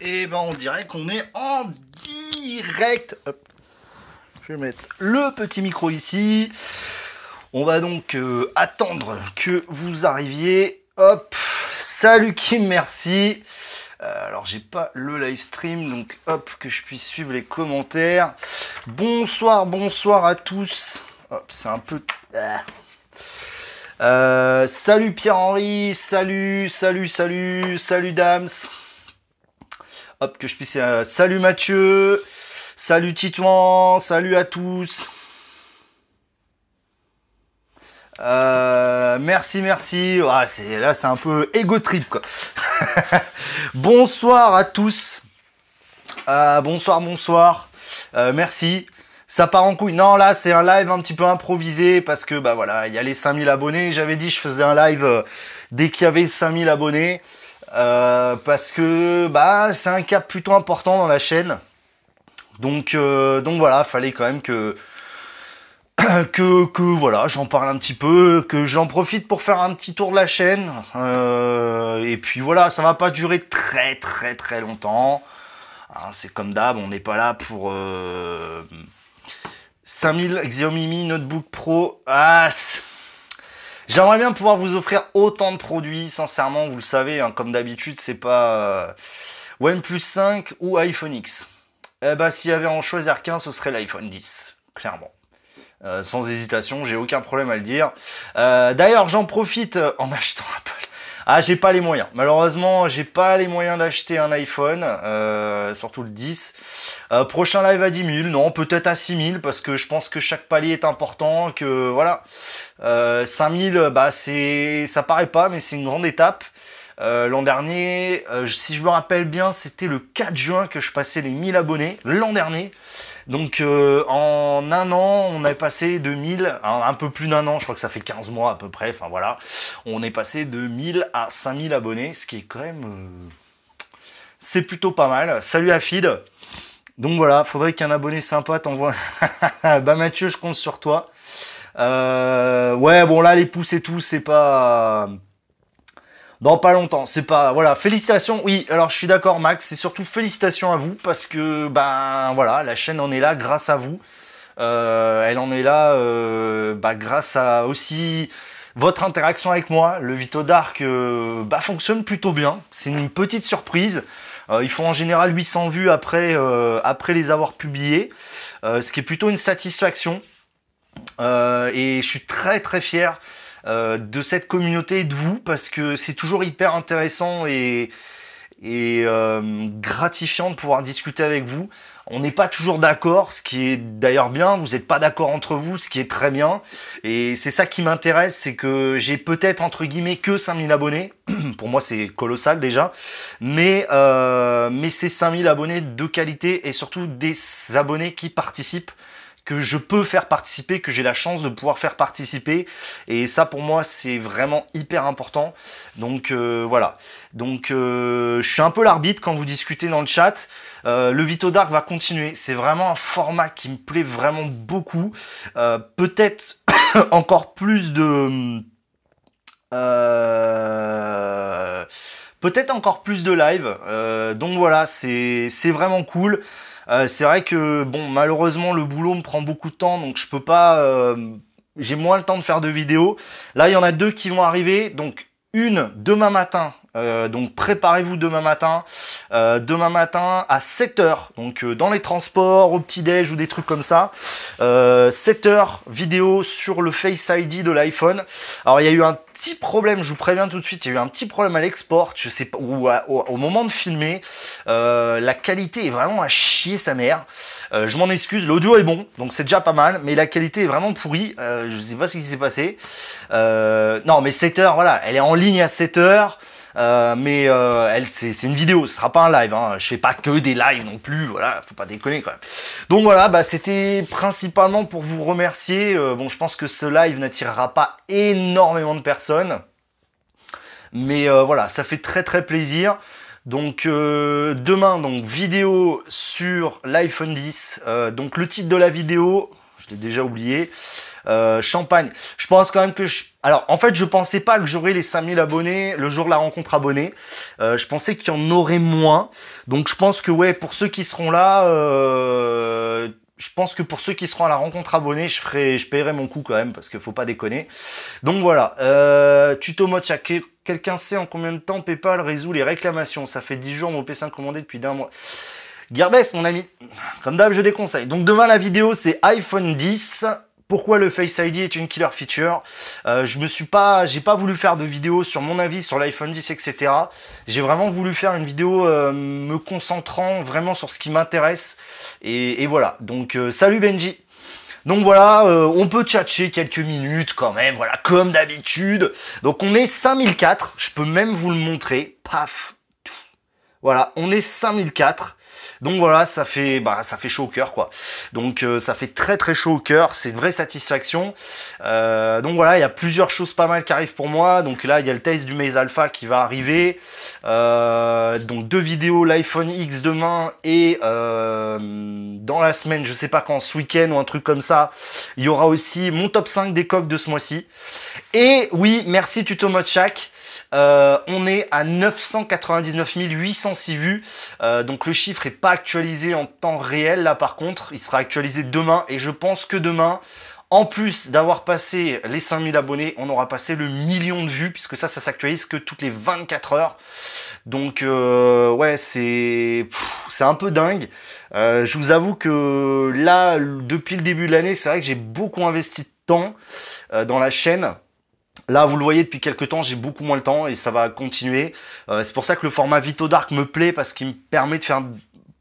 Et ben on dirait qu'on est en direct. Je vais mettre le petit micro ici. On va donc euh, attendre que vous arriviez. Hop. Salut Kim, merci. Euh, alors j'ai pas le live stream, donc hop, que je puisse suivre les commentaires. Bonsoir, bonsoir à tous. Hop, c'est un peu... Ah. Euh, salut Pierre-Henri, salut, salut, salut, salut Dams. Hop, que je puisse... Euh, salut Mathieu, salut Titouan, salut à tous. Euh, merci, merci. Ah, c'est, là, c'est un peu ego trip, bonsoir à tous. bonsoir, bonsoir. merci ça part en couille. Non, là, c'est un live un petit peu improvisé parce que, bah voilà, il y a les 5000 abonnés. J'avais dit, je faisais un live euh, dès qu'il y avait 5000 abonnés. Euh, parce que, bah, c'est un cap plutôt important dans la chaîne. Donc, euh, donc voilà, fallait quand même que, que, que voilà, j'en parle un petit peu, que j'en profite pour faire un petit tour de la chaîne. et puis voilà, ça va pas durer très très très longtemps. Hein, c'est comme d'hab, on n'est pas là pour 5000 Xiaomi Mi Notebook Pro. Ah, J'aimerais bien pouvoir vous offrir autant de produits, sincèrement, vous le savez, hein, comme d'habitude, c'est pas euh, OnePlus 5 ou iPhone X. Eh ben, s'il y avait en choisir qu'un, ce serait l'iPhone 10, clairement. Euh, sans hésitation, j'ai aucun problème à le dire. Euh, d'ailleurs, j'en profite en achetant Apple. Ah, j'ai pas les moyens. Malheureusement, j'ai pas les moyens d'acheter un iPhone, euh, surtout le 10. Euh, prochain live à 10 000, non, peut-être à 6 000, parce que je pense que chaque palier est important, que voilà. Euh, 5 000, bah c'est, ça paraît pas, mais c'est une grande étape. Euh, l'an dernier, euh, si je me rappelle bien, c'était le 4 juin que je passais les 1000 abonnés, l'an dernier. Donc euh, en un an, on est passé de 1000, un, peu plus d'un an, je crois que ça fait 15 mois à peu près, enfin voilà, on est passé de 1000 à 5000 abonnés, ce qui est quand même... Euh, c'est plutôt pas mal. Salut Feed. Donc voilà, faudrait qu'un abonné sympa t'envoie... bah Mathieu, je compte sur toi. Euh, ouais, bon là, les pouces et tout, c'est pas dans pas longtemps. C'est pas voilà, félicitations. Oui, alors je suis d'accord Max, c'est surtout félicitations à vous parce que ben voilà, la chaîne en est là grâce à vous. Euh, elle en est là euh, bah, grâce à aussi votre interaction avec moi. Le Vito Dark euh, bah, fonctionne plutôt bien. C'est une petite surprise. ils font en général 800 vues après, après les avoir publiés, ce qui est plutôt une satisfaction. et je suis très très fier euh, de cette communauté et de vous parce que c'est toujours hyper intéressant et, euh, gratifiant de pouvoir discuter avec vous. On n'est pas toujours d'accord, ce qui est d'ailleurs bien, vous n'êtes pas d'accord entre vous, ce qui est très bien. Et c'est ça qui m'intéresse, c'est que j'ai peut-être entre guillemets que 5000 abonnés. Pour moi c'est colossal déjà. Mais, euh, mais c'est 5000 abonnés de qualité et surtout des abonnés qui participent que je peux faire participer, que j'ai la chance de pouvoir faire participer. Et ça, pour moi, c'est vraiment hyper important. Donc euh, voilà. Donc euh, je suis un peu l'arbitre quand vous discutez dans le chat. Euh, le Vito Dark va continuer. C'est vraiment un format qui me plaît vraiment beaucoup. Peut-être encore plus de... Peut-être encore plus de live. donc voilà, c'est vraiment cool. Euh, c'est vrai que bon, malheureusement, le boulot me prend beaucoup de temps, donc je peux pas. Euh, j'ai moins le temps de faire de vidéos. Là, il y en a deux qui vont arriver. Donc une demain matin. Euh, donc préparez-vous demain matin. demain matin à 7h. Donc dans les transports, au petit-déj ou des trucs comme ça. 7h vidéo sur le Face ID de l'iPhone. Alors il y a eu un petit problème, je vous préviens tout de suite, il y a eu un petit problème à l'export, je sais pas, ou au, moment de filmer, euh, la qualité est vraiment à chier sa mère. Euh, je m'en excuse, l'audio est bon, donc c'est déjà pas mal, mais la qualité est vraiment pourrie, euh, je sais pas ce qui s'est passé. non, mais 7 heures, voilà, elle est en ligne à 7 heures. Euh, mais euh, elle, c'est une vidéo, ce sera pas un live. Hein. Je fais pas que des lives non plus, voilà, faut pas déconner quand même. Donc voilà, bah, c'était principalement pour vous remercier. Euh, bon, je pense que ce live n'attirera pas énormément de personnes, mais voilà, ça fait très très plaisir. Donc demain, donc vidéo sur l'iPhone 10. donc le titre de la vidéo, je l'ai déjà oublié. Champagne. Je pense quand même que je... Alors, en fait, je pensais pas que j'aurais les 5000 abonnés le jour de la rencontre abonnée. je pensais qu'il y en aurait moins. Donc, je pense que, ouais, pour ceux qui seront là je pense que pour ceux qui seront à la rencontre abonnée, je ferai, je paierai mon coup quand même parce qu'il faut pas déconner. Donc voilà, euh, tuto mode Quelqu'un sait en combien de temps PayPal résout les réclamations Ça fait 10 jours mon PC commandé depuis d'un mois. Gearbest, mon ami. Comme d'hab, je déconseille. Donc demain la vidéo, c'est iPhone 10 pourquoi le Face ID est une killer feature? Euh, je me suis pas, j'ai pas voulu faire de vidéo sur mon avis sur l'iPhone 10, etc. J'ai vraiment voulu faire une vidéo euh, me concentrant vraiment sur ce qui m'intéresse. Et, voilà. Donc euh, salut Benji. Donc voilà, on peut tchatcher quelques minutes quand même, voilà, comme d'habitude. Donc on est 5004, je peux même vous le montrer. Paf. Voilà, on est 5004. Donc voilà, ça fait bah ça fait chaud au cœur quoi. Donc euh, ça fait très très chaud au cœur, c'est une vraie satisfaction. Euh, donc voilà, il y a plusieurs choses pas mal qui arrivent pour moi. Donc là, il y a le test du Maze Alpha qui va arriver. Euh, donc deux vidéos, l'iPhone X demain et dans la semaine, je sais pas quand, ce week-end ou un truc comme ça, il y aura aussi mon top 5 des coques de ce mois-ci. Et oui, merci Tuto Mode euh, on est à 999 806 vues. Euh, donc le chiffre est pas actualisé en temps réel là par contre. Il sera actualisé demain et je pense que demain, en plus d'avoir passé les 5000 abonnés, on aura passé le million de vues puisque ça, ça s'actualise que toutes les 24 heures. Donc euh, ouais, c'est c'est un peu dingue. je vous avoue que là, depuis le début de l'année, c'est vrai que j'ai beaucoup investi de temps dans la chaîne. Là, vous le voyez depuis quelques temps, j'ai beaucoup moins le temps et ça va continuer. Euh, c'est pour ça que le format Vito Dark me plaît parce qu'il me permet de faire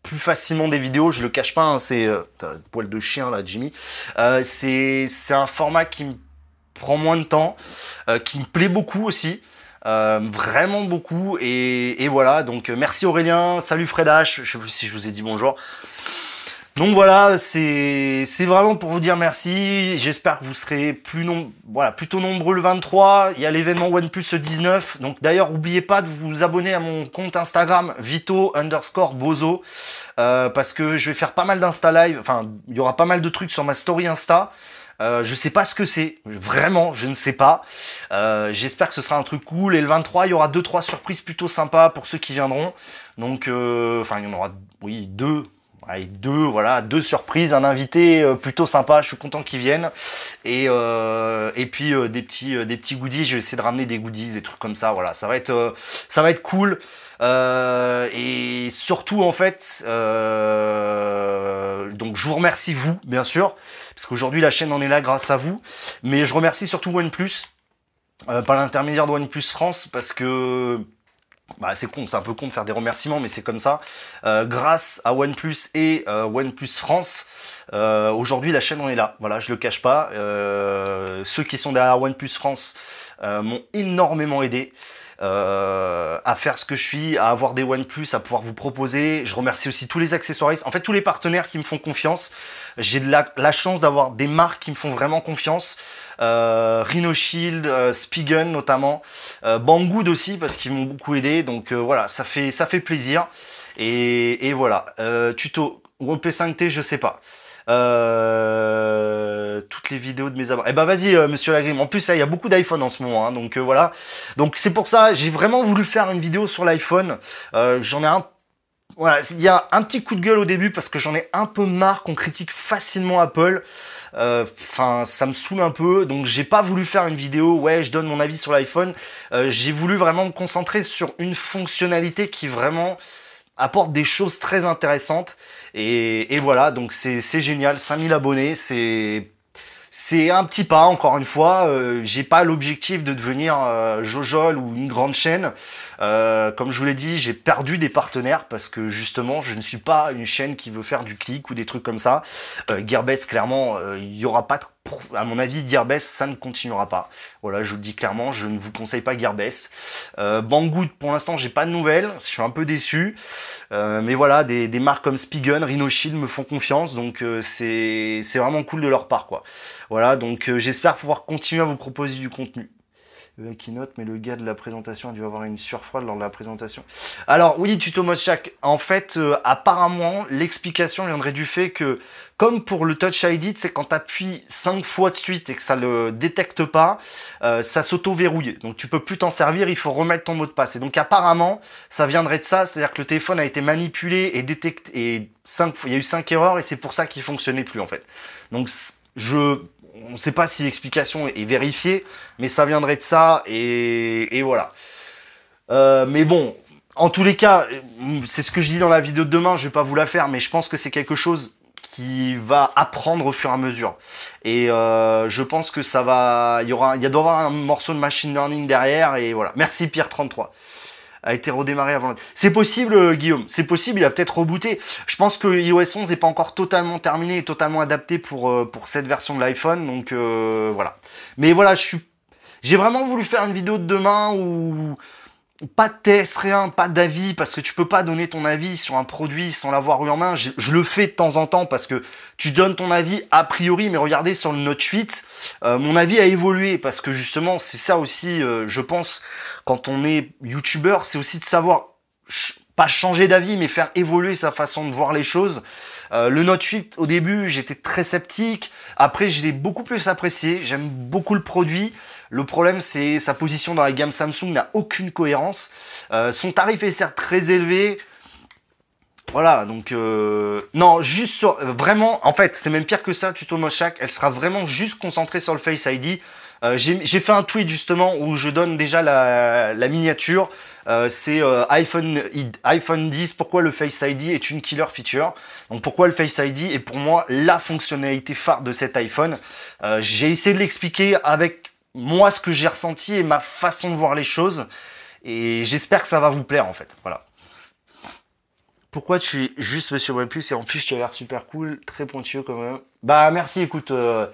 plus facilement des vidéos. Je le cache pas, hein, c'est euh, poil de chien là, Jimmy. Euh, c'est un format qui me prend moins de temps, euh, qui me plaît beaucoup aussi. vraiment beaucoup et, et voilà donc merci Aurélien salut Fred H je sais plus si je vous ai dit bonjour donc voilà, c'est vraiment pour vous dire merci. J'espère que vous serez plus voilà, plutôt nombreux le 23. Il y a l'événement OnePlus 19. Donc d'ailleurs, n'oubliez pas de vous abonner à mon compte Instagram Vito underscore Bozo. Euh, parce que je vais faire pas mal d'Insta Live. Enfin, il y aura pas mal de trucs sur ma story Insta. Euh, je sais pas ce que c'est, vraiment, je ne sais pas. Euh, j'espère que ce sera un truc cool. Et le 23, il y aura deux trois surprises plutôt sympas pour ceux qui viendront. Donc, euh, enfin, il y en aura, oui, deux avec deux, voilà, deux surprises, un invité euh, plutôt sympa, je suis content qu'il vienne. Et, euh, et puis euh, des, petits, des petits goodies, je vais essayer de ramener des goodies, des trucs comme ça, voilà, ça va être, ça va être cool. et surtout en fait, donc je vous remercie vous, bien sûr, parce qu'aujourd'hui la chaîne en est là grâce à vous. Mais je remercie surtout OnePlus, par l'intermédiaire de OnePlus France, parce que bah, c'est con, c'est un peu con de faire des remerciements, mais c'est comme ça. Euh, grâce à OnePlus et euh, OnePlus France, euh, aujourd'hui la chaîne en est là. Voilà, je le cache pas. ceux qui sont derrière OnePlus France m'ont énormément aidé. À faire ce que je suis, à avoir des OnePlus, à pouvoir vous proposer. Je remercie aussi tous les accessoiristes, en fait tous les partenaires qui me font confiance. J'ai la, la chance d'avoir des marques qui me font vraiment confiance euh, Rhino Shield, euh, Spigen notamment, euh, Banggood aussi parce qu'ils m'ont beaucoup aidé. Donc euh, voilà, ça fait ça fait plaisir. Et, et voilà, euh, tuto OP5T, je sais pas. Euh, toutes les vidéos de mes abonnés. Eh ben vas-y, Monsieur Lagrim. En plus, il y a beaucoup d'iPhone en ce moment, hein, donc voilà. Donc c'est pour ça, j'ai vraiment voulu faire une vidéo sur l'iPhone. J'en ai un voilà, il y a un petit coup de gueule au début parce que j'en ai un peu marre qu'on critique facilement Apple. Euh, enfin, ça me saoule un peu, donc j'ai pas voulu faire une vidéo. Ouais, je donne mon avis sur l'iPhone. Euh, j'ai voulu vraiment me concentrer sur une fonctionnalité qui vraiment apporte des choses très intéressantes. Et, voilà, donc c'est génial. 5000 abonnés, c'est c'est un petit pas, encore une fois. Euh, j'ai pas l'objectif de devenir euh, Jojol ou une grande chaîne. Euh, comme je vous l'ai dit, j'ai perdu des partenaires parce que justement, je ne suis pas une chaîne qui veut faire du clic ou des trucs comme ça. Euh, Gearbest, clairement, euh, il n'y aura pas de à mon avis, Gearbest, ça ne continuera pas. Voilà, je vous le dis clairement, je ne vous conseille pas Gearbest. Euh, Banggood, pour l'instant, j'ai pas de nouvelles. Je suis un peu déçu. Euh, mais voilà, des, marques comme Spigen, Rhino Shield me font confiance. Donc, euh, c'est vraiment cool de leur part, quoi. Voilà, donc j'espère pouvoir continuer à vous proposer du contenu. Euh, keynote, mais le gars de la présentation a dû avoir une surfroide lors de la présentation. Alors oui, tuto mode chaque. En fait, euh, apparemment, l'explication viendrait du fait que, comme pour le Touch ID, c'est quand tu appuies 5 fois de suite et que ça le détecte pas, euh, ça s'auto-verrouille. Donc tu peux plus t'en servir, il faut remettre ton mot de passe. Et donc apparemment, ça viendrait de ça, c'est-à-dire que le téléphone a été manipulé et détecté, et 5, il y a eu 5 erreurs et c'est pour ça qu'il fonctionnait plus en fait. Donc je on ne sait pas si l'explication est vérifiée, mais ça viendrait de ça, et, voilà. Euh, mais bon, en tous les cas, c'est ce que je dis dans la vidéo de demain, je vais pas vous la faire, mais je pense que c'est quelque chose qui va apprendre au fur et à mesure. Et euh, je pense que ça va, il y aura, a un morceau de machine learning derrière, et voilà. Merci Pierre 33 a été redémarré avant. C'est possible, euh, Guillaume. C'est possible. Il a peut-être rebooté. Je pense que iOS 11 n'est pas encore totalement terminé et totalement adapté pour euh, pour cette version de l'iPhone. Donc euh, voilà. Mais voilà, je suis. J'ai vraiment voulu faire une vidéo de demain où pas de test, rien, pas d'avis, parce que tu peux pas donner ton avis sur un produit sans l'avoir eu en main. Je, le fais de temps en temps parce que tu donnes ton avis a priori, mais regardez sur le Note 8, euh, mon avis a évolué parce que justement, c'est ça aussi, euh, je pense, quand on est youtubeur, c'est aussi de savoir pas changer d'avis, mais faire évoluer sa façon de voir les choses. Euh, le Note 8, au début, j'étais très sceptique. Après, je l'ai beaucoup plus apprécié. J'aime beaucoup le produit. Le problème, c'est sa position dans la gamme Samsung n'a aucune cohérence. Euh, son tarif est certes très élevé. Voilà, donc euh, non, juste sur vraiment, en fait, c'est même pire que ça. Tuto Moshak, elle sera vraiment juste concentrée sur le Face ID. Euh, j'ai fait un tweet justement où je donne déjà la, miniature. c'est iPhone, iPhone 10, pourquoi le Face ID est une killer feature? Donc pourquoi le Face ID est pour moi la fonctionnalité phare de cet iPhone? J'ai essayé de l'expliquer avec moi ce que j'ai ressenti et ma façon de voir les choses. Et j'espère que ça va vous plaire en fait. Voilà. Pourquoi tu es juste Monsieur OnePlus et en plus tu as l'air super cool, très pointueux quand même. Bah merci, écoute. Euh,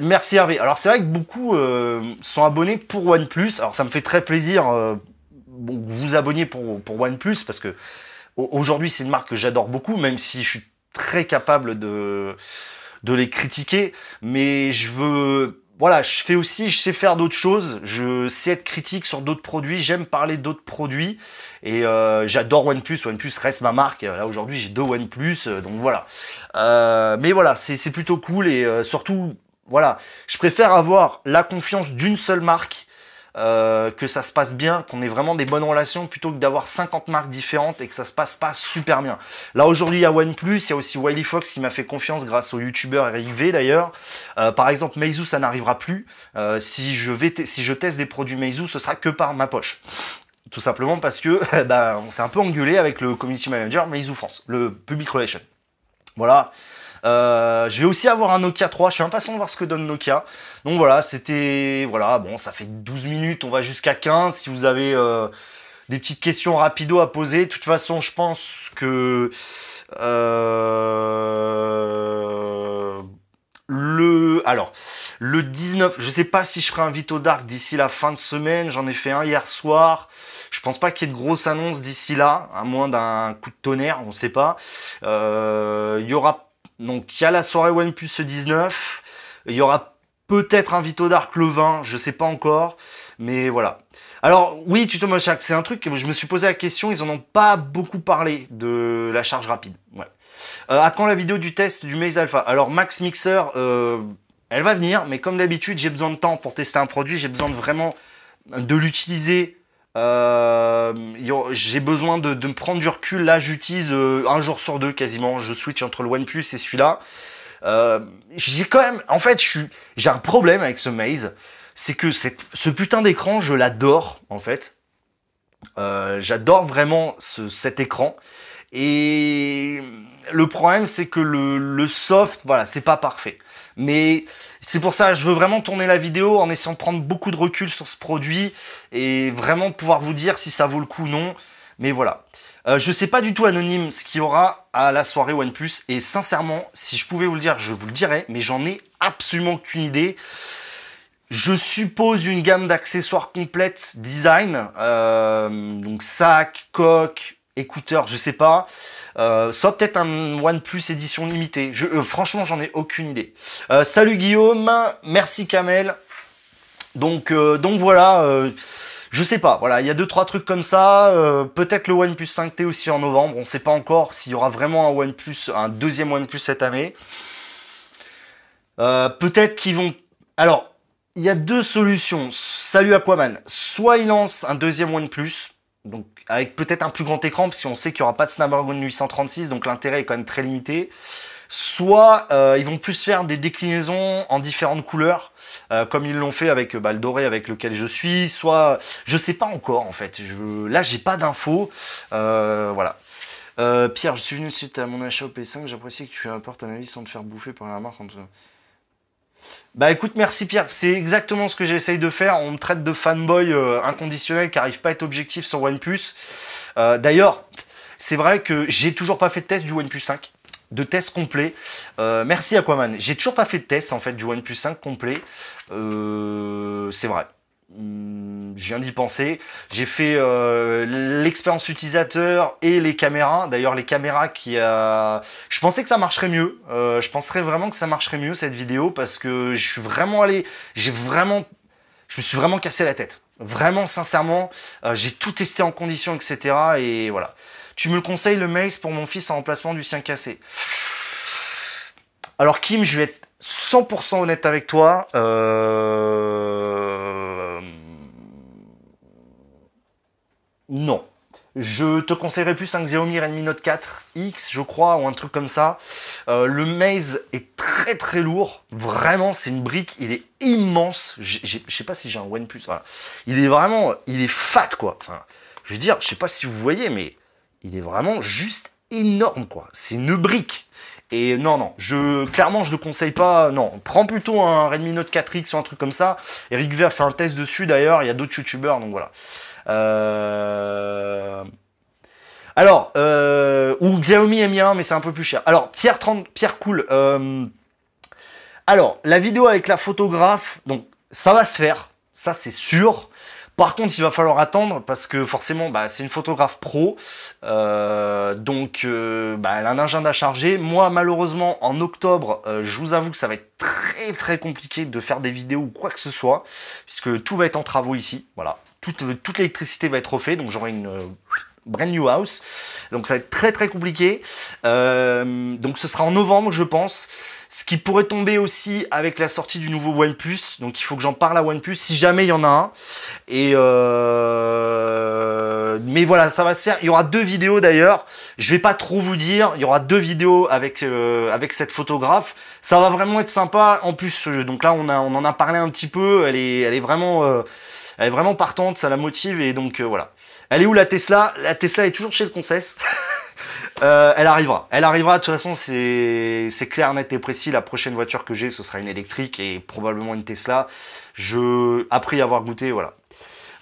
merci Hervé. Alors c'est vrai que beaucoup euh, sont abonnés pour OnePlus. Alors ça me fait très plaisir euh, vous abonniez pour, pour OnePlus parce que aujourd'hui c'est une marque que j'adore beaucoup, même si je suis très capable de, de les critiquer. Mais je veux voilà, je fais aussi, je sais faire d'autres choses, je sais être critique sur d'autres produits, j'aime parler d'autres produits et euh, j'adore OnePlus. OnePlus reste ma marque. Là aujourd'hui, j'ai deux OnePlus, euh, donc voilà. Euh, mais voilà, c'est plutôt cool et surtout, voilà, je préfère avoir la confiance d'une seule marque euh, que ça se passe bien, qu'on ait vraiment des bonnes relations, plutôt que d'avoir 50 marques différentes et que ça se passe pas super bien. Là aujourd'hui il y a OnePlus, il y a aussi Wiley Fox qui m'a fait confiance grâce au youtubeur Eric V d'ailleurs. Euh, par exemple Meizu ça n'arrivera plus. Euh, si je vais si je teste des produits Meizu, ce sera que par ma poche. Tout simplement parce que bah, on s'est un peu engueulé avec le community manager Meizu France, le public relation. Voilà. Euh, je vais aussi avoir un Nokia 3. Je suis impatient de voir ce que donne Nokia. Donc voilà, c'était... Voilà, bon, ça fait 12 minutes. On va jusqu'à 15. Si vous avez euh, des petites questions rapido à poser. De toute façon, je pense que... Euh, le... Alors, le 19... Je sais pas si je ferai un Vito Dark d'ici la fin de semaine. J'en ai fait un hier soir. Je pense pas qu'il y ait de grosses annonces d'ici là, à moins d'un coup de tonnerre, on ne sait pas. Il y aura donc il y a la soirée OnePlus 19. Il y aura peut-être un Vito Dark le 20, je sais pas encore. Mais voilà. Alors oui, Tuto Moshak, c'est un truc que je me suis posé la question, ils en ont pas beaucoup parlé de la charge rapide. Ouais. Euh, à quand la vidéo du test du Maze Alpha? Alors Max Mixer, euh, elle va venir, mais comme d'habitude, j'ai besoin de temps pour tester un produit, j'ai besoin de vraiment de l'utiliser j'ai besoin de, me prendre du recul. Là, j'utilise euh, un jour sur deux quasiment. Je switch entre le OnePlus et celui-là. Euh, j'ai quand même, en fait, j'ai un problème avec ce Maze. C'est que ce putain d'écran, je l'adore en fait. J'adore vraiment cet écran. Et le problème, c'est que le, le soft, voilà, c'est pas parfait. Mais c'est pour ça, je veux vraiment tourner la vidéo en essayant de prendre beaucoup de recul sur ce produit et vraiment pouvoir vous dire si ça vaut le coup ou non. Mais voilà. Euh, je sais pas du tout anonyme ce qu'il y aura à la soirée OnePlus et sincèrement, si je pouvais vous le dire, je vous le dirais, mais j'en ai absolument aucune idée. Je suppose une gamme d'accessoires complète design, euh, donc sac, coque, écouteurs, je sais pas. Euh, soit peut-être un OnePlus édition limitée. Je, euh, franchement, j'en ai aucune idée. Euh, salut Guillaume, merci Kamel. Donc, euh, donc voilà, euh, je sais pas. Voilà, il y a deux trois trucs comme ça. euh, Peut-être le OnePlus 5T aussi en novembre. On sait pas encore s'il y aura vraiment un OnePlus, un deuxième OnePlus cette année. Peut-être qu'ils vont. Alors, il y a deux solutions. Salut Aquaman. Soit ils lancent un deuxième OnePlus, donc avec peut-être un plus grand écran, parce qu'on sait qu'il n'y aura pas de Snapdragon 836, donc l'intérêt est quand même très limité. Soit euh, ils vont plus faire des déclinaisons en différentes couleurs, euh, comme ils l'ont fait avec euh, bah, le doré avec lequel je suis. Soit, je sais pas encore en fait. Je, là, j'ai pas d'infos. Voilà. Pierre, je suis venu suite à mon achat au P5. J'apprécie que tu apportes un avis sans te faire bouffer par la marque. Bah écoute, merci Pierre. C'est exactement ce que j'essaye de faire. On me traite de fanboy euh, inconditionnel qui arrive pas à être objectif sur OnePlus. Euh, D'ailleurs, c'est vrai que j'ai toujours pas fait de test du OnePlus 5 de test complet. Euh, merci Aquaman. J'ai toujours pas fait de test en fait du OnePlus 5 complet. Euh, c'est vrai. Hum, Je viens d'y penser. J'ai fait euh, l'expérience utilisateur et les caméras. D'ailleurs, les caméras qui a. Je pensais que ça marcherait mieux. Euh, je penserais vraiment que ça marcherait mieux cette vidéo parce que je suis vraiment allé. J'ai vraiment. Je me suis vraiment cassé la tête. Vraiment, sincèrement, euh, j'ai tout testé en conditions, etc. Et voilà. Tu me le conseilles le Mace pour mon fils en remplacement du sien cassé? Alors Kim, je vais être 100% honnête avec toi. Euh... Non. Je te conseillerais plus un Xiaomi Redmi Note 4 X, je crois, ou un truc comme ça. Euh, le Maze est très très lourd. Vraiment, c'est une brique. Il est immense. Je sais pas si j'ai un OnePlus. Voilà. Il est vraiment, il est fat quoi. Enfin, je veux dire, je sais pas si vous voyez, mais il est vraiment juste énorme quoi. C'est une brique. Et non, non, je clairement je ne conseille pas. Non, prends plutôt un Redmi Note 4X ou un truc comme ça. Eric V a fait un test dessus d'ailleurs. Il y a d'autres youtubeurs, donc voilà. Euh... Alors, euh... ou Xiaomi Mi 1, mais c'est un peu plus cher. Alors, Pierre 30, Pierre Cool. euh, Alors, la vidéo avec la photographe, donc ça va se faire, ça c'est sûr. Par contre, il va falloir attendre parce que forcément, bah, c'est une photographe pro, donc bah, elle a un agenda chargé. Moi, malheureusement, en octobre, je vous avoue que ça va être très très compliqué de faire des vidéos ou quoi que ce soit, puisque tout va être en travaux ici. Voilà, toute, toute l'électricité va être refaite, donc j'aurai une euh, brand new house. Donc ça va être très très compliqué. Euh, donc ce sera en novembre, je pense. Ce qui pourrait tomber aussi avec la sortie du nouveau OnePlus. Donc il faut que j'en parle à OnePlus si jamais il y en a un. Et euh... mais voilà, ça va se faire. Il y aura deux vidéos d'ailleurs. Je vais pas trop vous dire. Il y aura deux vidéos avec euh, avec cette photographe. Ça va vraiment être sympa. En plus, euh, donc là on a on en a parlé un petit peu. Elle est elle est vraiment euh, elle est vraiment partante. Ça la motive et donc euh, voilà. Elle est où la Tesla? La Tesla est toujours chez le Concess. Euh, elle arrivera. Elle arrivera. De toute façon, c'est c'est clair, net et précis. La prochaine voiture que j'ai, ce sera une électrique et probablement une Tesla. Je, après y avoir goûté, voilà.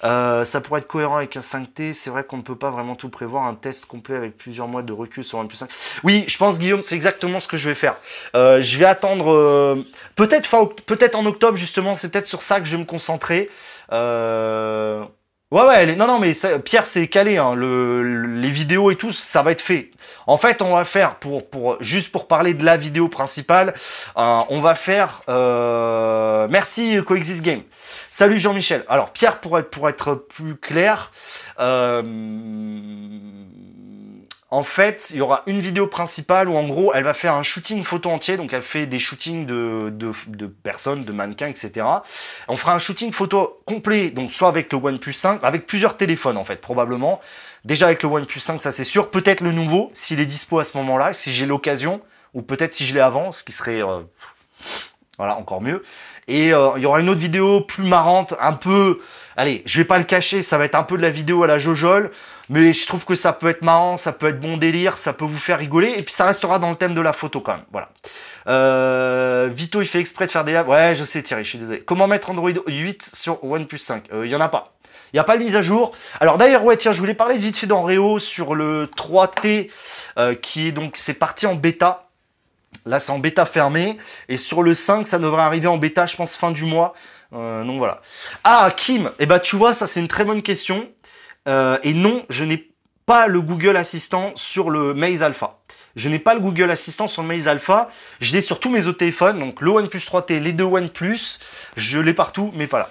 Euh, ça pourrait être cohérent avec un 5T. C'est vrai qu'on ne peut pas vraiment tout prévoir. Un test complet avec plusieurs mois de recul sur un plus 5. Oui, je pense Guillaume, c'est exactement ce que je vais faire. Euh, je vais attendre. euh, peut-être fin, peut-être en octobre justement. C'est peut-être sur ça que je vais me concentrer. Euh, Ouais ouais, non non mais Pierre c'est calé hein, le- les vidéos et tout ça va être fait. En fait, on va faire pour pour juste pour parler de la vidéo principale, euh, on va faire euh, merci Coexist Game. Salut Jean-Michel. Alors Pierre pour être pour être plus clair, euh, en fait, il y aura une vidéo principale où en gros, elle va faire un shooting photo entier, donc elle fait des shootings de, de, personnes, de mannequins, etc. On fera un shooting photo complet, donc soit avec le OnePlus 5, avec plusieurs téléphones en fait, probablement. Déjà avec le OnePlus 5, ça c'est sûr. Peut-être le nouveau, s'il est dispo à ce moment-là, si j'ai l'occasion, ou peut-être si je l'ai avant, ce qui serait euh, voilà encore mieux. Et euh, il y aura une autre vidéo plus marrante, un peu. Allez, je vais pas le cacher, ça va être un peu de la vidéo à la Jojol, mais je trouve que ça peut être marrant, ça peut être bon délire, ça peut vous faire rigoler, et puis ça restera dans le thème de la photo quand même. Voilà. Euh, Vito, il fait exprès de faire des. Ouais, je sais Thierry, je suis désolé. Comment mettre Android 8 sur OnePlus 5 Il y en a pas. Il n'y a pas de mise à jour. Alors d'ailleurs, ouais, tiens, je voulais parler vite fait d'Enreo sur le 3T, euh, qui est donc, c'est parti en bêta. Là, c'est en bêta fermée. Et sur le 5, ça devrait arriver en bêta, je pense, fin du mois. Euh, donc voilà. Ah, Kim, eh ben, tu vois, ça, c'est une très bonne question. Euh, et non, je n'ai pas le Google Assistant sur le Maze Alpha. Je n'ai pas le Google Assistant sur le Maze Alpha. Je l'ai sur tous mes autres téléphones. Donc le OnePlus 3T, les deux OnePlus. Je l'ai partout, mais pas là.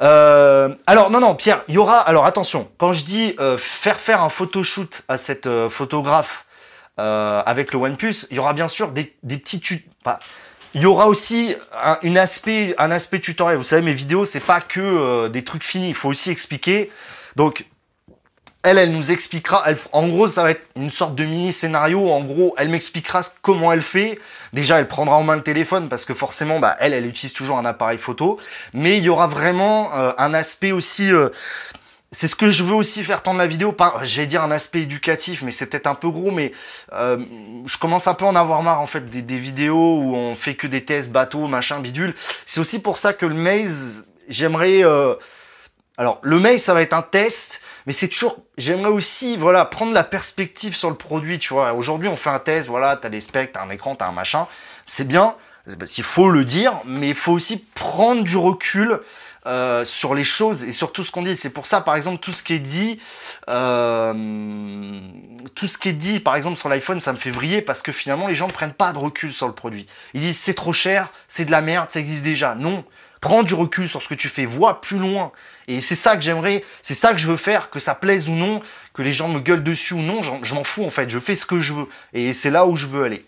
Euh, alors non non Pierre, il y aura alors attention quand je dis faire faire un photoshoot à cette photographe avec le OnePlus, il y aura bien sûr des, petits enfin, il y aura aussi un, aspect un aspect tutoriel. Vous savez mes vidéos c'est pas que des trucs finis, il faut aussi expliquer. Donc elle, elle nous expliquera. En gros, ça va être une sorte de mini scénario. En gros, elle m'expliquera comment elle fait. Déjà, elle prendra en main le téléphone parce que forcément, bah, elle, elle utilise toujours un appareil photo. Mais il y aura vraiment euh, un aspect aussi. Euh, c'est ce que je veux aussi faire tendre la vidéo. Pas, j'allais dire un aspect éducatif, mais c'est peut-être un peu gros. Mais euh, je commence un peu à en avoir marre en fait des, vidéos où on fait que des tests bateaux, machin, bidule. C'est aussi pour ça que le maze, j'aimerais. alors, le maze, ça va être un test mais c'est toujours, j'aimerais aussi, voilà, prendre la perspective sur le produit, tu vois. Aujourd'hui, on fait un test, voilà, t'as des specs, t'as un écran, t'as un machin, c'est bien, il faut le dire, mais il faut aussi prendre du recul euh, sur les choses et sur tout ce qu'on dit. C'est pour ça, par exemple, tout ce qui est dit, euh, tout ce qui est dit, par exemple, sur l'iPhone, ça me fait vriller parce que finalement, les gens ne prennent pas de recul sur le produit. Ils disent c'est trop cher, c'est de la merde, ça existe déjà. Non, prends du recul sur ce que tu fais, vois plus loin. Et c'est ça que j'aimerais, c'est ça que je veux faire, que ça plaise ou non, que les gens me gueulent dessus ou non, je m'en fous en fait, je fais ce que je veux. Et c'est là où je veux aller.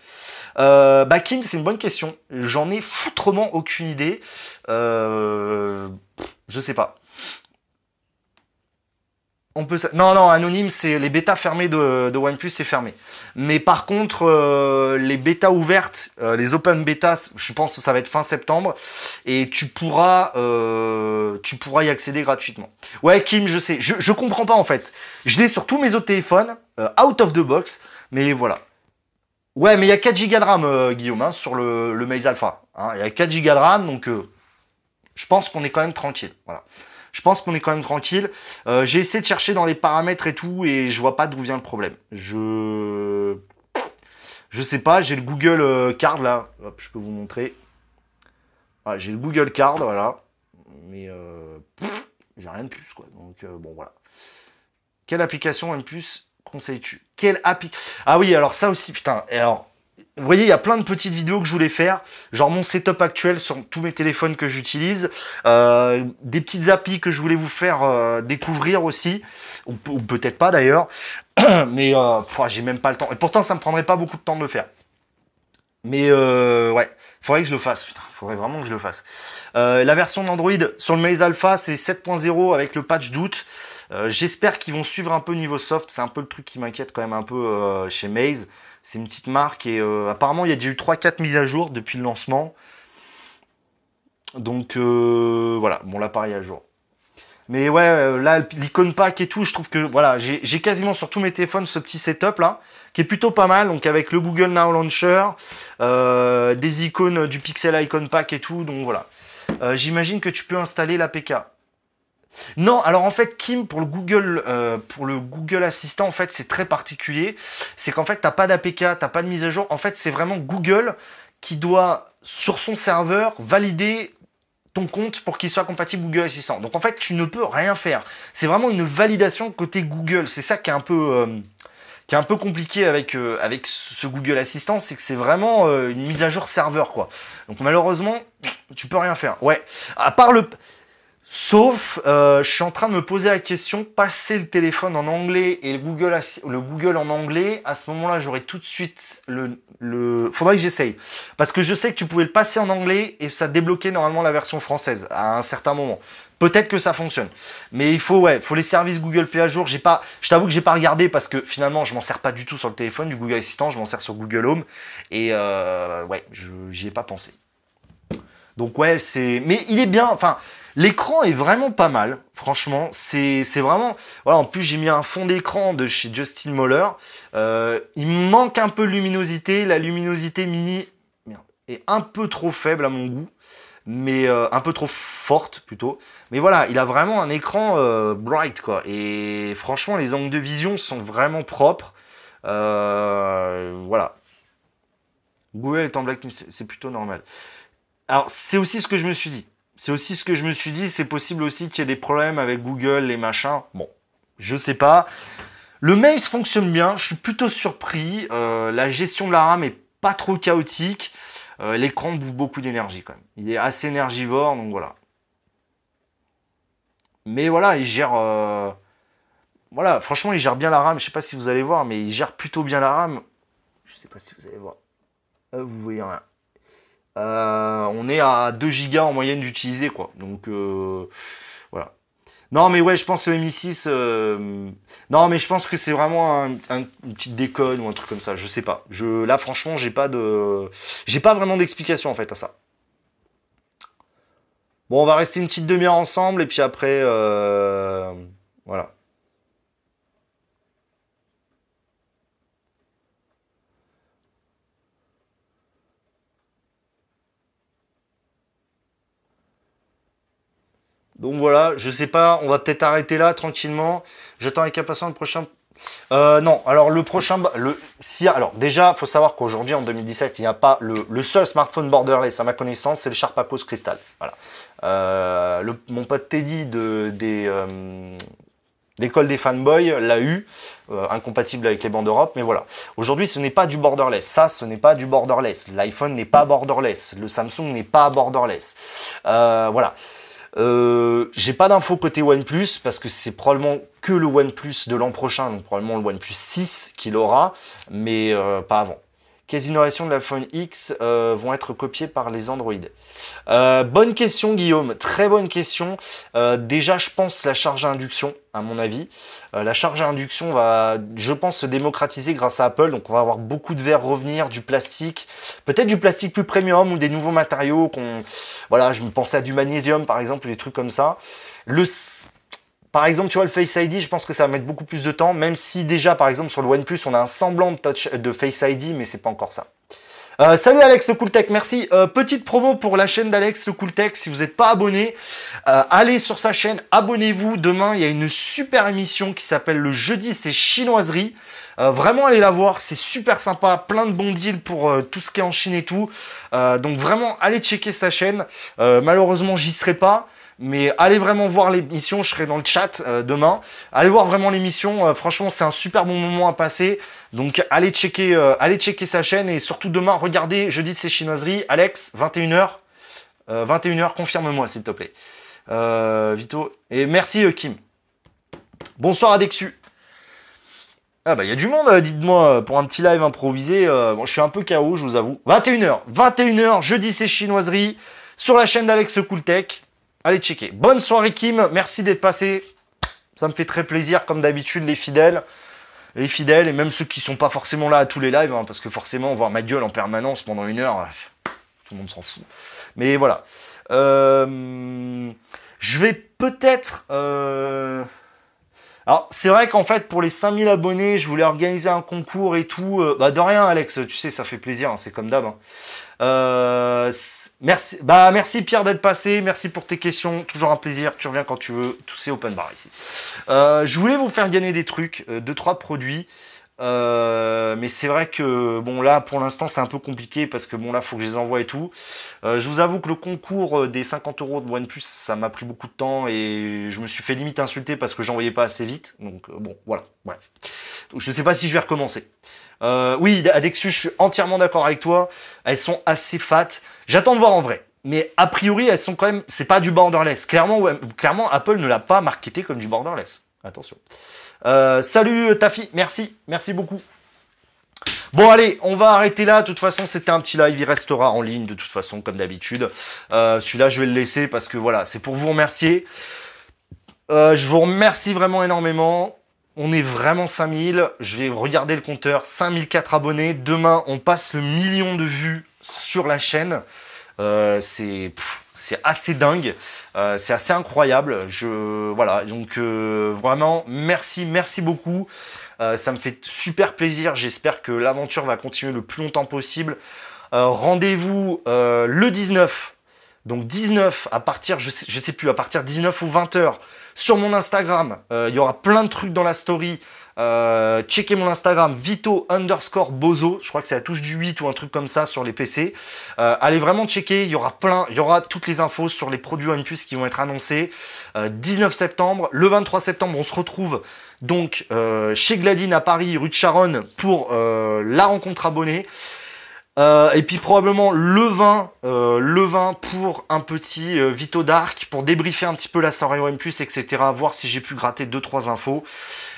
Euh, bah Kim, c'est une bonne question. J'en ai foutrement aucune idée. Euh, je sais pas. On peut non non anonyme c'est les bêtas fermées de, OnePlus c'est fermé. Mais par contre euh, les bêtas ouvertes, euh, les open bêtas, je pense que ça va être fin septembre et tu pourras euh, tu pourras y accéder gratuitement. Ouais Kim je sais, je, je comprends pas en fait. Je l'ai sur tous mes autres téléphones out of the box, mais voilà. Ouais mais il y a 4 Go de RAM Guillaume hein, sur le le Maze Alpha. Hein. Il y a 4 Go de RAM donc je pense qu'on est quand même tranquille. Voilà je pense qu'on est quand même tranquille. Euh, j'ai essayé de chercher dans les paramètres et tout, et je vois pas d'où vient le problème. Je... Je sais pas, j'ai le Google euh, Card là. Hop, je peux vous montrer. Ah, j'ai le Google Card, voilà. Mais euh, j'ai rien de plus, quoi. Donc, bon, voilà. Quelle application plus conseilles-tu? Quelle appli... Ah oui, alors ça aussi, putain. Et alors, vous voyez, il y a plein de petites vidéos que je voulais faire, genre mon setup actuel sur tous mes téléphones que j'utilise, euh, des petites applis que je voulais vous faire euh, découvrir aussi, ou, peut-être pas d'ailleurs, mais euh, j'ai même pas le temps. Et pourtant, ça me prendrait pas beaucoup de temps de le faire. Mais euh, ouais, faudrait que je le fasse. Putain, faudrait vraiment que je le fasse. la version d'Android sur le Maze Alpha, c'est 7.0 avec le patch d'août. J'espère qu'ils vont suivre un peu niveau soft. C'est un peu le truc qui m'inquiète quand même un peu chez Maze. C'est une petite marque et euh, apparemment il y a déjà eu 3-4 mises à jour depuis le lancement. Donc euh, voilà, bon l'appareil à jour. Mais ouais, euh, là, l'icône pack et tout, je trouve que voilà, j'ai quasiment sur tous mes téléphones ce petit setup là, qui est plutôt pas mal. Donc avec le Google Now Launcher, des icônes du Pixel Icon Pack et tout. Donc voilà. J'imagine que tu peux installer l'APK. Non, alors en fait, Kim, pour le Google, euh, Google Assistant, en fait, c'est très particulier. C'est qu'en fait, t'as pas d'APK, t'as pas de mise à jour. En fait, c'est vraiment Google qui doit, sur son serveur, valider ton compte pour qu'il soit compatible Google Assistant. Donc en fait, tu ne peux rien faire. C'est vraiment une validation côté Google. C'est ça qui est un peu, euh, qui un peu compliqué avec euh, avec ce Google Assistant, c'est que c'est vraiment une mise à jour serveur quoi. Donc malheureusement, tu peux rien faire. Ouais, à part le Sauf, euh, je suis en train de me poser la question, passer le téléphone en anglais et le Google, le Google en anglais, à ce moment-là, j'aurai tout de suite le, le... Faudrait que j'essaye. Parce que je sais que tu pouvais le passer en anglais et ça débloquait normalement la version française à un certain moment. Peut-être que ça fonctionne. Mais il faut, ouais, faut les services Google Play à jour. J'ai pas, je t'avoue que j'ai pas regardé parce que finalement, je m'en sers pas du tout sur le téléphone du Google Assistant, je m'en sers sur Google Home. Et euh, ouais, j'y ai pas pensé. Donc ouais, c'est... Mais il est bien, enfin... L'écran est vraiment pas mal, franchement. C'est vraiment... Voilà, en plus, j'ai mis un fond d'écran de chez Justin Moller. Euh, il manque un peu de luminosité. La luminosité mini est un peu trop faible à mon goût. Mais euh, un peu trop forte, plutôt. Mais voilà, il a vraiment un écran euh, bright, quoi. Et franchement, les angles de vision sont vraiment propres. voilà. Google est en blacklist, c'est plutôt normal. Alors, c'est aussi ce que je me suis dit. C'est aussi ce que je me suis dit. C'est possible aussi qu'il y ait des problèmes avec Google, les machins. Bon, je sais pas. Le Maze fonctionne bien. Je suis plutôt surpris. Euh, la gestion de la RAM est pas trop chaotique. Euh, l'écran bouffe beaucoup d'énergie quand même. Il est assez énergivore, donc voilà. Mais voilà, il gère. euh, Voilà, franchement, il gère bien la RAM. Je sais pas si vous allez voir, mais il gère plutôt bien la RAM. Je sais pas si vous allez voir. Vous voyez rien. Euh, on est à 2 Go en moyenne d'utiliser, quoi. Donc, euh, voilà. Non, mais ouais, je pense que le Mi6. euh, Non, mais je pense que c'est vraiment un- une petite déconne ou un truc comme ça. Je sais pas. Je... Là, franchement, j'ai pas de. J'ai pas vraiment d'explication, en fait, à ça. Bon, on va rester une petite demi-heure ensemble, et puis après. euh, Voilà. Donc voilà, je sais pas, on va peut-être arrêter là tranquillement. J'attends avec impatience le prochain. Euh, non, alors le prochain, le, si, alors déjà, faut savoir qu'aujourd'hui en 2017, il n'y a pas le, seul smartphone borderless à ma connaissance, c'est le Sharp Aquos Crystal. Voilà. Euh, mon pote Teddy de euh, l'école des fanboys l'a eu, incompatible avec les bandes Europe, mais voilà. Aujourd'hui, ce n'est pas du borderless. Ça, ce n'est pas du borderless. L'iPhone n'est pas borderless. Le Samsung n'est pas borderless. Voilà. Euh, j'ai pas d'infos côté OnePlus parce que c'est probablement que le OnePlus de l'an prochain, donc probablement le OnePlus 6 qu'il aura, mais euh, pas avant. Innovations de l'iPhone X euh, vont être copiées par les Android Euh, Bonne question Guillaume, très bonne question. Euh, déjà je pense la charge à induction, à mon avis. La charge à induction va, je pense, se démocratiser grâce à Apple, donc on va avoir beaucoup de verres revenir, du plastique, peut-être du plastique plus premium ou des nouveaux matériaux voilà, je me pensais à du magnésium par exemple, des trucs comme ça. Le, par exemple, tu vois, le Face ID, je pense que ça va mettre beaucoup plus de temps, même si déjà, par exemple, sur le OnePlus, on a un semblant de, touch, de Face ID, mais c'est pas encore ça. Euh, salut Alex le Cooltech, merci. Euh, petite promo pour la chaîne d'Alex le Cooltech. Si vous n'êtes pas abonné, euh, allez sur sa chaîne, abonnez-vous. Demain, il y a une super émission qui s'appelle Le Jeudi, c'est chinoiserie. Euh, vraiment, allez la voir, c'est super sympa, plein de bons deals pour tout ce qui est en Chine et tout. Donc vraiment, allez checker sa chaîne. Malheureusement, j'y serai pas. Mais allez vraiment voir l'émission, je serai dans le chat euh, demain. Allez voir vraiment l'émission, euh, franchement c'est un super bon moment à passer. Donc allez checker, euh, allez checker sa chaîne et surtout demain, regardez jeudi de ces chinoiseries. Alex, 21h. 21h, confirme-moi s'il te plaît. Vito. Et merci Kim. Bonsoir Adexu. Ah bah il y a du monde, dites-moi, pour un petit live improvisé. bon, je suis un peu KO, je vous avoue. 21h, 21h, jeudi c'est chinoiserie, sur la chaîne d'Alex Cooltech. Allez checker. Bonne soirée Kim, merci d'être passé. Ça me fait très plaisir, comme d'habitude, les fidèles. Les fidèles, et même ceux qui sont pas forcément là à tous les lives, hein, parce que forcément, voir ma gueule en permanence pendant une heure, tout le monde s'en fout. Mais voilà. Euh, je vais peut-être... euh, alors, c'est vrai qu'en fait, pour les 5000 abonnés, je voulais organiser un concours et tout. Euh, bah, de rien, Alex, tu sais, ça fait plaisir, hein, c'est comme d'hab. hein. Euh, merci, bah, merci Pierre d'être passé, merci pour tes questions, toujours un plaisir, tu reviens quand tu veux, tout c'est open bar ici. Euh, je voulais vous faire gagner des trucs, euh, deux, trois produits. Mais c'est vrai que bon là pour l'instant c'est un peu compliqué parce que bon là faut que je les envoie et tout. Je vous avoue que le concours des 50 euros de OnePlus ça m'a pris beaucoup de temps et je me suis fait limite insulter parce que j'envoyais pas assez vite. Donc bon voilà bref. Donc, je sais pas si je vais recommencer. Euh, oui Adexus je suis entièrement d'accord avec toi. Elles sont assez fat. J'attends de voir en vrai. Mais a priori elles sont quand même c'est pas du borderless. Clairement clairement Apple ne l'a pas marketé comme du borderless. Attention. Euh, salut euh, Tafi, merci, merci beaucoup. Bon allez, on va arrêter là. De toute façon, c'était un petit live, il restera en ligne de toute façon comme d'habitude. Euh, Celui-là, je vais le laisser parce que voilà, c'est pour vous remercier. Euh, je vous remercie vraiment énormément. On est vraiment 5000. Je vais regarder le compteur. 5004 abonnés. Demain, on passe le million de vues sur la chaîne. Euh, c'est c'est assez dingue. Euh, c'est assez incroyable. Je voilà. Donc euh, vraiment, merci, merci beaucoup. Ça me fait super plaisir. J'espère que l'aventure va continuer le plus longtemps possible. Rendez-vous le 19. Donc 19 à partir, je sais, sais plus, à partir de 19 ou 20 heures sur mon Instagram. Euh, Il y aura plein de trucs dans la story. Euh, checkez mon Instagram, Vito underscore Bozo. Je crois que c'est la touche du 8 ou un truc comme ça sur les PC. Euh, allez vraiment checker. Il y aura plein, il y aura toutes les infos sur les produits OnePlus qui vont être annoncés. Euh, 19 septembre. Le 23 septembre, on se retrouve donc euh, chez Gladine à Paris, rue de Charonne, pour la rencontre abonnée. Euh, et puis probablement le vin, euh, le vin pour un petit euh, Vito Dark, pour débriefer un petit peu la soirée OM+, etc. Voir si j'ai pu gratter 2-3 infos.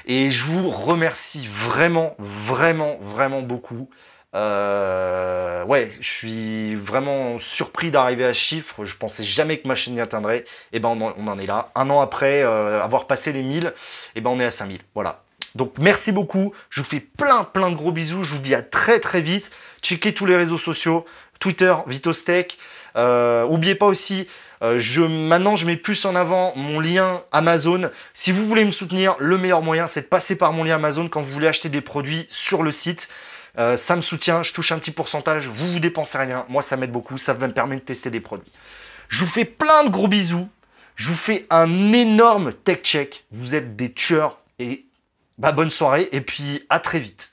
Et je vous remercie vraiment, vraiment, vraiment beaucoup. ouais, je suis vraiment surpris d'arriver à ce chiffre. Je pensais jamais que ma chaîne y atteindrait. Et ben on en, est là. Un an après avoir passé les 1000, et ben on est à 5000. Voilà. Donc merci beaucoup, je vous fais plein plein de gros bisous, je vous dis à très très vite. Checkez tous les réseaux sociaux, Twitter, Vitostech. Euh, oubliez pas aussi, euh, je, maintenant je mets plus en avant mon lien Amazon. Si vous voulez me soutenir, le meilleur moyen c'est de passer par mon lien Amazon quand vous voulez acheter des produits sur le site. Euh, ça me soutient, je touche un petit pourcentage, vous vous dépensez rien, moi ça m'aide beaucoup, ça me permet de tester des produits. Je vous fais plein de gros bisous, je vous fais un énorme tech check, vous êtes des tueurs et bah, bonne soirée et puis à très vite.